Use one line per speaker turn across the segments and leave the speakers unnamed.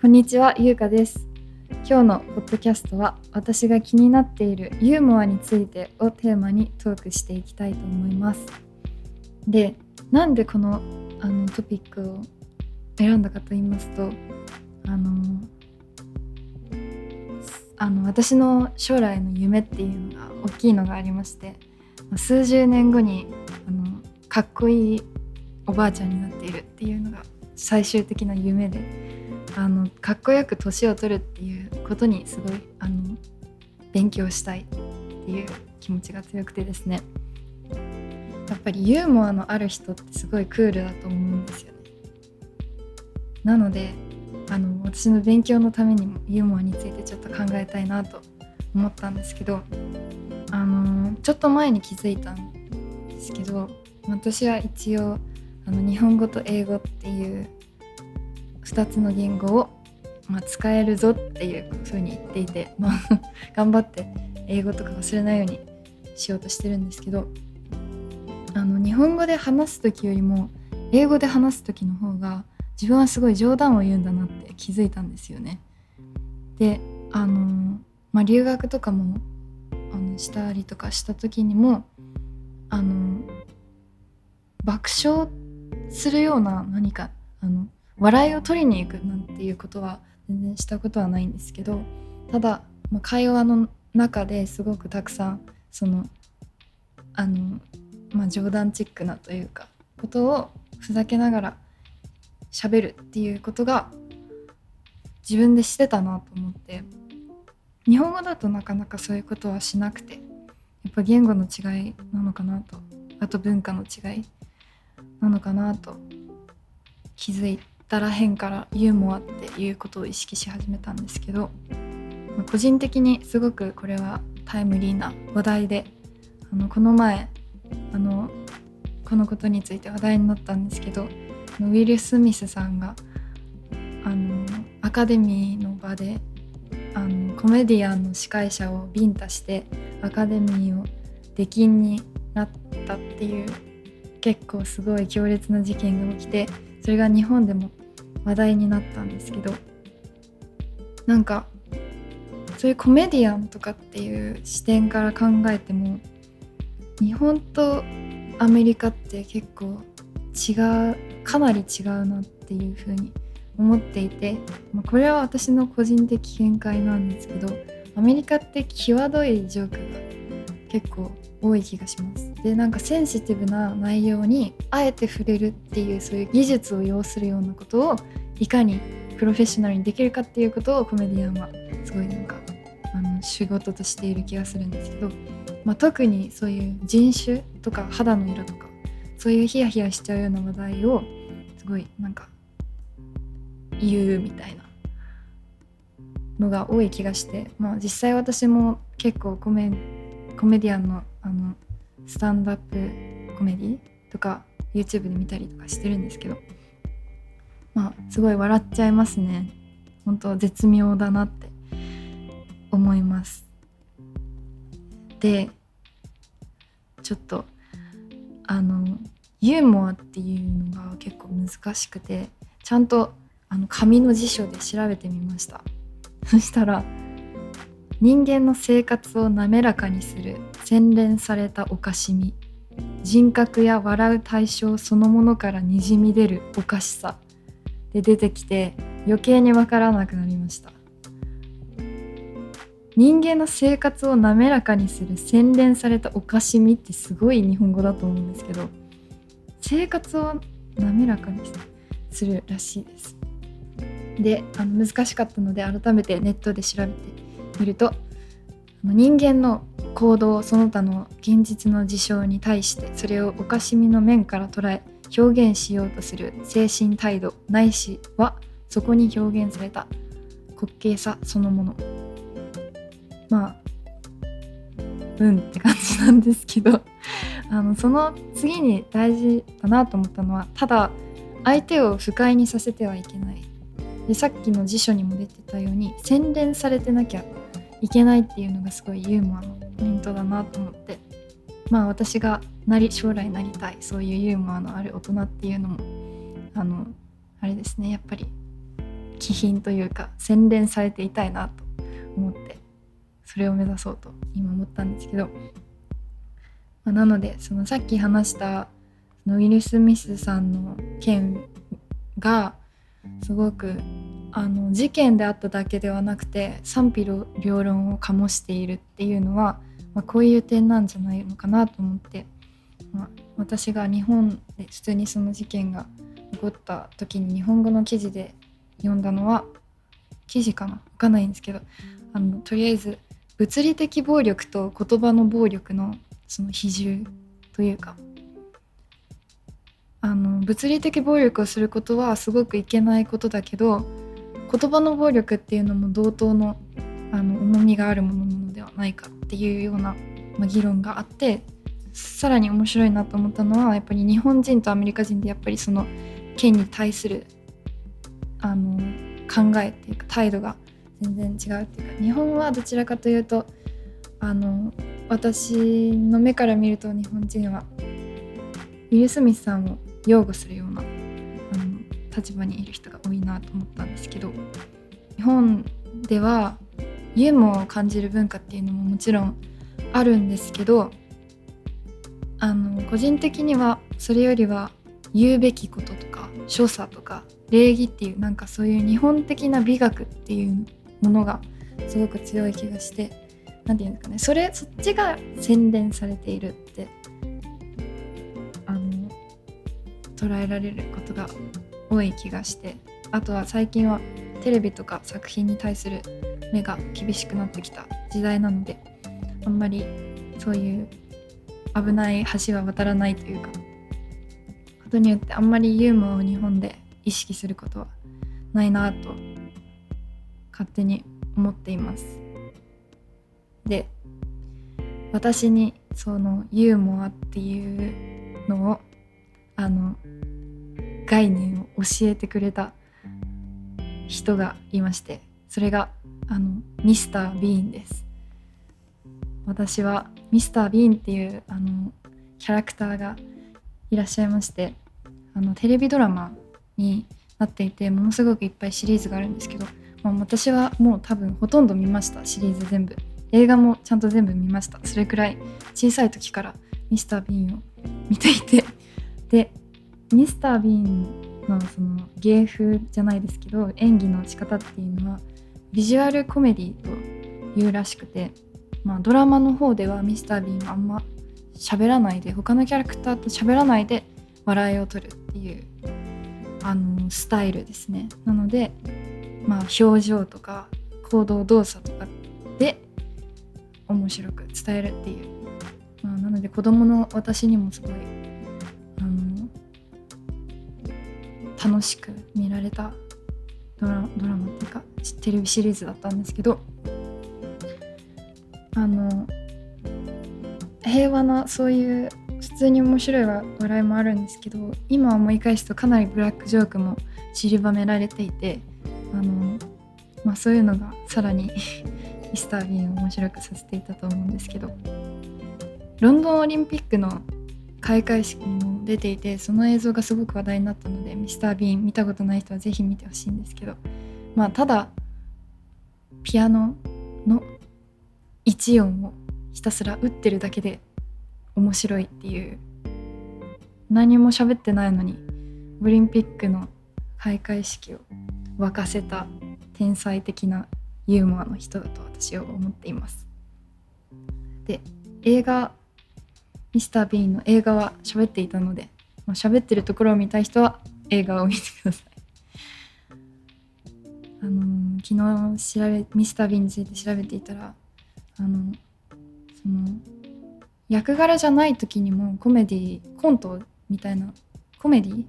こんにちは、ゆうかです。今日のポッドキャストは私が気になっているユーモアについてをテーマにトークしていきたいと思います。で、なんでこのあのトピックを選んだかと言いますと、あのあの私の将来の夢っていうのが大きいのがありまして、数十年後にあのかっこいいおばあちゃんになっているっていうのが最終的な夢で。あのかっこよく年を取るっていうことにすごいあの勉強したいっていう気持ちが強くてですね。やっぱりユーモアのある人ってすごいクールだと思うんですよね。なのであの私の勉強のためにもユーモアについてちょっと考えたいなと思ったんですけどあのちょっと前に気づいたんですけど私は一応あの日本語と英語っていう2つの言語を、まあ、使えるぞっていうふうに言っていて、まあ、頑張って英語とか忘れないようにしようとしてるんですけどあの日本語で話す時よりも英語で話す時の方が自分はすごい冗談を言うんだなって気づいたんですよね。であの、まあ、留学とかもあのしたりとかした時にもあの爆笑するような何かあの笑いを取りに行くなんていうことは全然したことはないんですけどただ、まあ、会話の中ですごくたくさんそのあの、まあ、冗談チックなというかことをふざけながら喋るっていうことが自分でしてたなと思って日本語だとなかなかそういうことはしなくてやっぱ言語の違いなのかなとあと文化の違いなのかなと気づいて。たらへんからユーモアっていうことを意識し始めたんですけど個人的にすごくこれはタイムリーな話題であのこの前あのこのことについて話題になったんですけどウィル・スミスさんがあのアカデミーの場であのコメディアンの司会者をビンタしてアカデミーを出禁になったっていう結構すごい強烈な事件が起きてそれが日本でも話題になったんですけどなんかそういうコメディアンとかっていう視点から考えても日本とアメリカって結構違うかなり違うなっていうふうに思っていて、まあ、これは私の個人的見解なんですけどアメリカって際どいジョークが結構多い気がします。でなんかセンシティブな内容にあえて触れるっていうそういう技術を要するようなことをいかにプロフェッショナルにできるかっていうことをコメディアンはすごいなんかあの仕事としている気がするんですけど、まあ、特にそういう人種とか肌の色とかそういうヒヤヒヤしちゃうような話題をすごいなんか言うみたいなのが多い気がして、まあ、実際私も結構コメコメディアンのあのスタンドアップコメディとか YouTube で見たりとかしてるんですけどまあすごい笑っちゃいますね。本当絶妙だなって思います。でちょっとあのユーモアっていうのが結構難しくてちゃんとあの紙の辞書で調べてみました。そしたら人間の生活を滑らかにする洗練されたおかしみ人格や笑う対象そのものからにじみ出るおかしさ。で出てきて余計にわからなくなりました。人間の生活を滑らかにする洗練されたおかしみってすごい日本語だと思うんですけど生活を滑らかにするらしいです。であの難しかったので改めてネットで調べてみると人間の行動その他の現実の事象に対してそれをおかしみの面から捉え表現しようとする精神態度ないしはそこに表現された。滑稽さそのもの。まあうんって感じなんですけど。あのその次に大事だなと思ったのはただ相手を不快にさせてはいけない。でさっきの辞書にも出てたように洗練されてなきゃいけないっていうのがすごいユーモアのポイントだなと思って。まあ私がなり将来なりたいそういうユーモアのある大人っていうのもあのあれですね。やっぱり気品というか洗練されていたいなと思ってそれを目指そうと今思ったんですけど、まあ、なのでそのさっき話したそのウィル・スミスさんの件がすごくあの事件であっただけではなくて賛否両論を醸しているっていうのは、まあ、こういう点なんじゃないのかなと思って、まあ、私が日本で普通にその事件が起こった時に日本語の記事で読んだのは記事かな分かんないんですけどあのとりあえず物理的暴力と言葉の暴力のその比重というかあの物理的暴力をすることはすごくいけないことだけど言葉の暴力っていうのも同等のあの重みがあるものなのではないかっていうような、まあ、議論があってさらに面白いなと思ったのはやっぱり日本人とアメリカ人でやっぱりその県に対するあの考えっていうか態度が全然違うっていうか日本はどちらかというとあの私の目から見ると日本人はウィル・スミスさんを擁護するような立場にいる人が多いなと思ったんですけど日本ではユーモアを感じる文化っていうのももちろんあるんですけどあの個人的にはそれよりは言うべきこととか所作とか礼儀っていうなんかそういう日本的な美学っていうものがすごく強い気がして何て言うんですかねそれそっちが洗練されているってあの捉えられることが多い気がしてあとは最近はテレビとか作品に対する目が厳しくなってきた時代なのであんまりそういう危ない橋は渡らないというかことによってあんまりユーモアを日本で意識することはないなと勝手に思っています。で私にそのユーモアっていうのをあの概念教えてくれた人がいましてそれがあのミスター・ビーンです。私はミスター・ビーンっていうあのキャラクターがいらっしゃいましてあのテレビドラマになっていてものすごくいっぱいシリーズがあるんですけど、まあ、私はもう多分ほとんど見ましたシリーズ全部。映画もちゃんと全部見ました。それくらい小さい時からミスター・ビーンを見ていて。でミスター・ビーンのその芸風じゃないですけど演技の仕方っていうのはビジュアルコメディというらしくて、まあ、ドラマの方ではミスター・ビーンはあんま喋らないで他のキャラクターと喋らないで笑いを取るっていうあのスタイルですね。なので、まあ、表情とか行動動作とかで面白く伝えるっていう、まあ、なので子供の私にもすごい楽しく見られたドラドラマっていうかテレビシリーズだったんですけどあの平和なそういう普通に面白い笑いもあるんですけど今思い返すとかなりブラックジョークも散りばめられていてあの、まあ、そういうのがさらに ミスター・ビーンを面白くさせていたと思うんですけどロンドンオリンピックの開会式にも出ていてその映像がすごく話題になったのでミスター・ビーン見たことない人は是非見てほしいんですけどまあただピアノの1音をひたすら打ってるだけで面白いっていう何も喋ってないのにオリンピックの開会式を沸かせた天才的なユーモアの人だと私は思っています。で映画ミスター・ビーンの映画は喋っていたので喋ってるところを見たい人は映画を見てください。あの、昨日調べミスター・ビーンについて調べていたらあのその役柄じゃない時にもコメディコントみたいなコメディ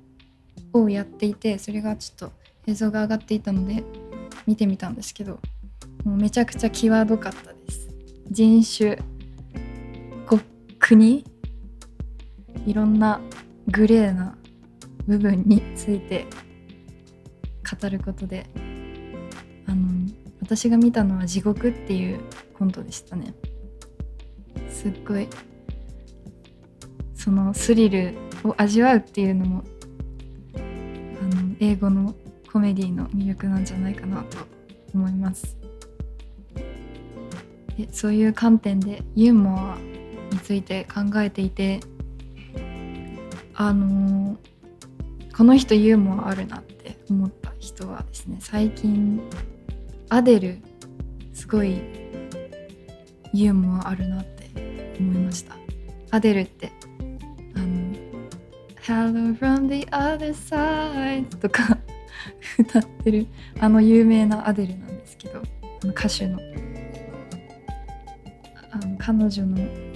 をやっていてそれがちょっと映像が上がっていたので見てみたんですけどもうめちゃくちゃ際どかったです。人種国いろんなグレーな部分について語ることであの私が見たのは「地獄」っていうコントでしたね。すっごいそのスリルを味わうっていうのもあの英語のコメディの魅力なんじゃないかなと思います。でそういう観点でユーモアについて考えていてあの、この人ユーモアあるなって思った人はですね最近アデルすごいユーモアあるなって思いました。アデルってあの「Hello from the other side」とか 歌ってるあの有名なアデルなんですけどあの歌手の。あの彼女の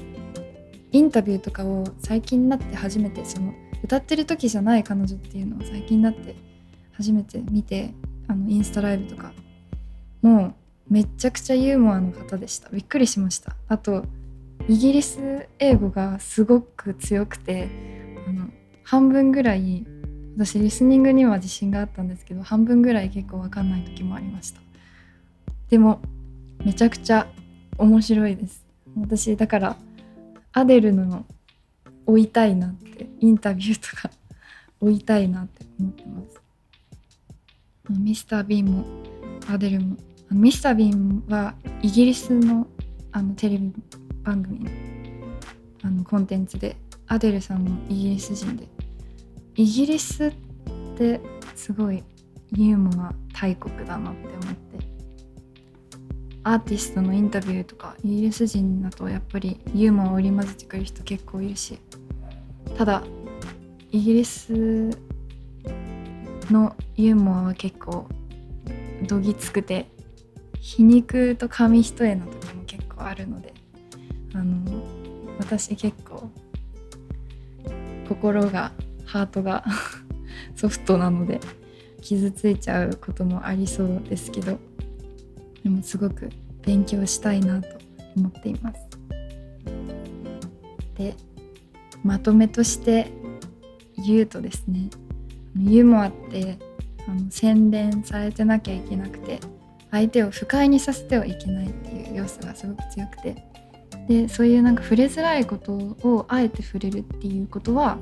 インタビューとかを最近になって初めてその歌ってる時じゃない彼女っていうのを最近になって初めて見てあのインスタライブとかもうめちゃくちゃユーモアの方でした。びっくりしました。あとイギリス英語がすごく強くてあの半分ぐらい私リスニングには自信があったんですけど半分ぐらい結構分かんない時もありました。でもめちゃくちゃ面白いです。私だからアデルの追いたいなってインタビューとか追いたいなって思ってます。ミスター・ビーンもアデルもミスター・ビーンはイギリスのあのテレビ番組のあのコンテンツでアデルさんもイギリス人で。イギリスってすごいユーモア大国だなって思ってアーティストのインタビューとかイギリス人だとやっぱりユーモアを織り交ぜてくる人結構いるしただイギリスのユーモアは結構どぎつくて皮肉と紙一重の時も結構あるのであの私結構心がハートが ソフトなので傷ついちゃうこともありそうですけどでもすごく勉強したいなと思っています。でまとめとして言うとですねユーモアってあの洗練されてなきゃいけなくて相手を不快にさせてはいけないっていう要素がすごく強くてでそういうなんか触れづらいことをあえて触れるっていうことは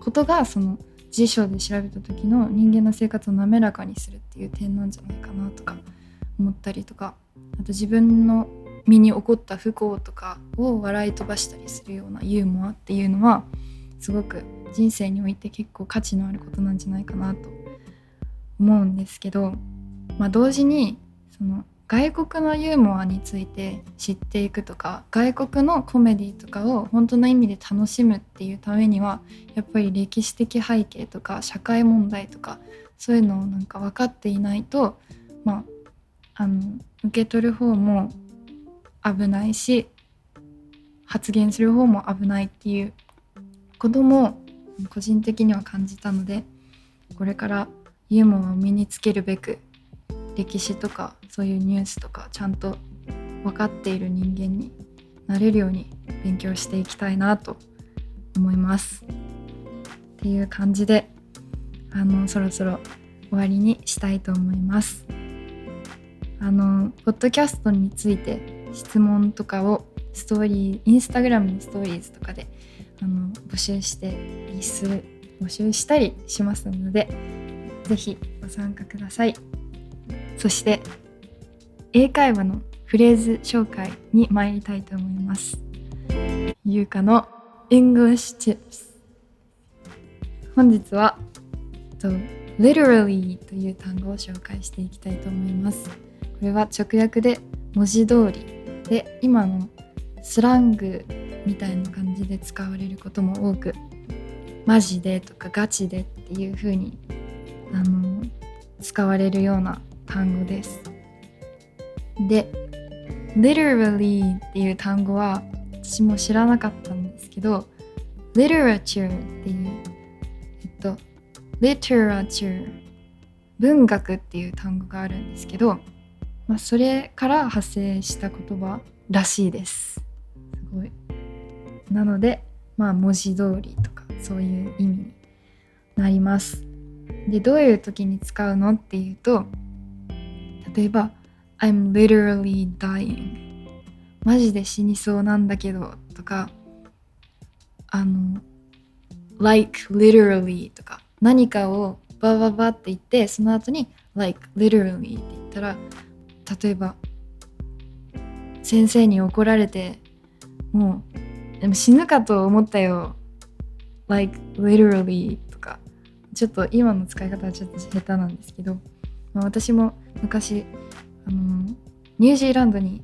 ことがその辞書で調べた時の人間の生活を滑らかにするっていう点なんじゃないかなとか思ったりとかあと自分の身に起こった不幸とかを笑い飛ばしたりするようなユーモアっていうのはすごく人生において結構価値のあることなんじゃないかなと思うんですけど、まあ、同時にその外国のユーモアについて知っていくとか外国のコメディとかを本当の意味で楽しむっていうためにはやっぱり歴史的背景とか社会問題とかそういうのをなんか分かっていないとまああの受け取る方も危ないし発言する方も危ないっていうことも個人的には感じたのでこれからユーモアを身につけるべく歴史とかそういうニュースとかちゃんと分かっている人間になれるように勉強していきたいなと思います。っていう感じであのそろそろ終わりにしたいと思います。あのポッドキャストについて質問とかをストーリーインスタグラムのストーリーズとかであの募集して募集したりしますので是非ご参加ください。そして英会話のフレーズ紹介に参りたいと思います。ゆうかの English Tips 本日は literally という単語を紹介していきたいと思います。これは直訳で文字通りで今のスラングみたいな感じで使われることも多くマジでとかガチでっていう風にあの使われるような単語です。で literally っていう単語は私も知らなかったんですけど literature っていうえっと literature 文学っていう単語があるんですけどまあ、それから派生した言葉らしいです。すごい。なのでまあ文字通りとかそういう意味になります。でどういう時に使うのっていうと例えば I'm literally dying マジで死にそうなんだけどとかあの like literally とか何かをバババって言ってその後に like literally って言ったら例えば先生に怒られてもうでも死ぬかと思ったよ。Like literally とか。ちょっと今の使い方はちょっと下手なんですけど、まあ、私も昔あのニュージーランドに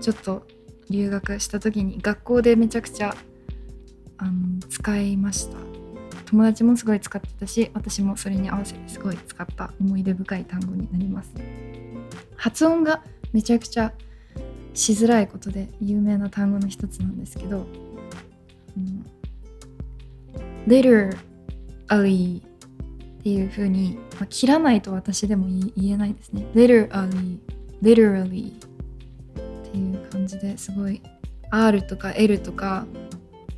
ちょっと留学した時に学校でめちゃくちゃあの使いました。友達もすごい使ってたし私もそれに合わせてすごい使った思い出深い単語になります。発音がめちゃくちゃしづらいことで有名な単語の一つなんですけど、うん、literally っていう風に、まあ、切らないと私でも言えないですね。literally literally っていう感じですごい R とか L とか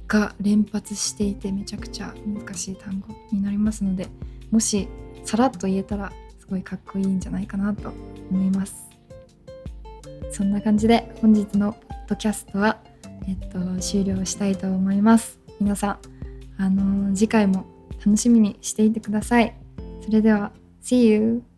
が連発していてめちゃくちゃ難しい単語になりますのでもしさらっと言えたらごいかっこいいんじゃないかなと思います。そんな感じで本日のポッドキャストは、えっと、終了したいと思います。皆さんあのー、次回も楽しみにしていてください。それでは See you!